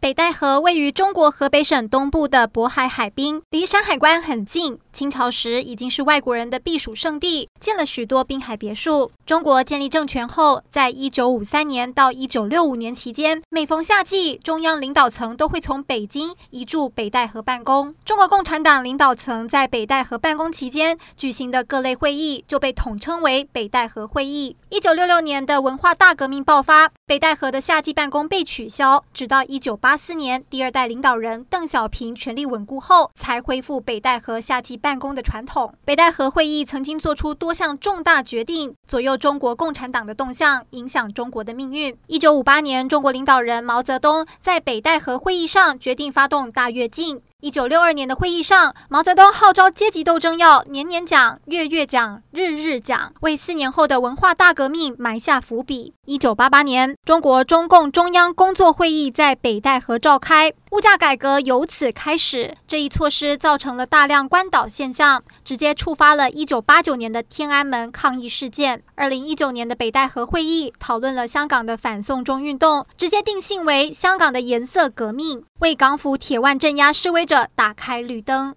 北戴河位于中国河北省东部的渤海海滨，离山海关很近。清朝时已经是外国人的避暑胜地，建了许多滨海别墅。中国建立政权后，在一九五三年到一九六五年期间，每逢夏季，中央领导层都会从北京移驻北戴河办公。中国共产党领导层在北戴河办公期间举行的各类会议，就被统称为北戴河会议。一九六六年的文化大革命爆发，北戴河的夏季办公被取消，直到一九八四年，第二代领导人邓小平权力稳固后，才恢复北戴河夏季办公的传统。北戴河会议曾经做出多项重大决定，左右中国共产党的动向，影响中国的命运。一九五八年，中国领导人毛泽东在北戴河会议上决定发动大跃进。一九六二年的会议上，毛泽东号召阶级斗争要年年讲、月月讲、日日讲，为四年后的文化大革命埋下伏笔。一九八八年，中国中共中央工作会议在北戴河召开，物价改革由此开始。这一措施造成了大量关岛现象，直接触发了一九八九年的天安门抗议事件。二零一九年的北戴河会议讨论了香港的反送中运动，直接定性为香港的颜色革命，为港府铁腕镇压示威这打开绿灯。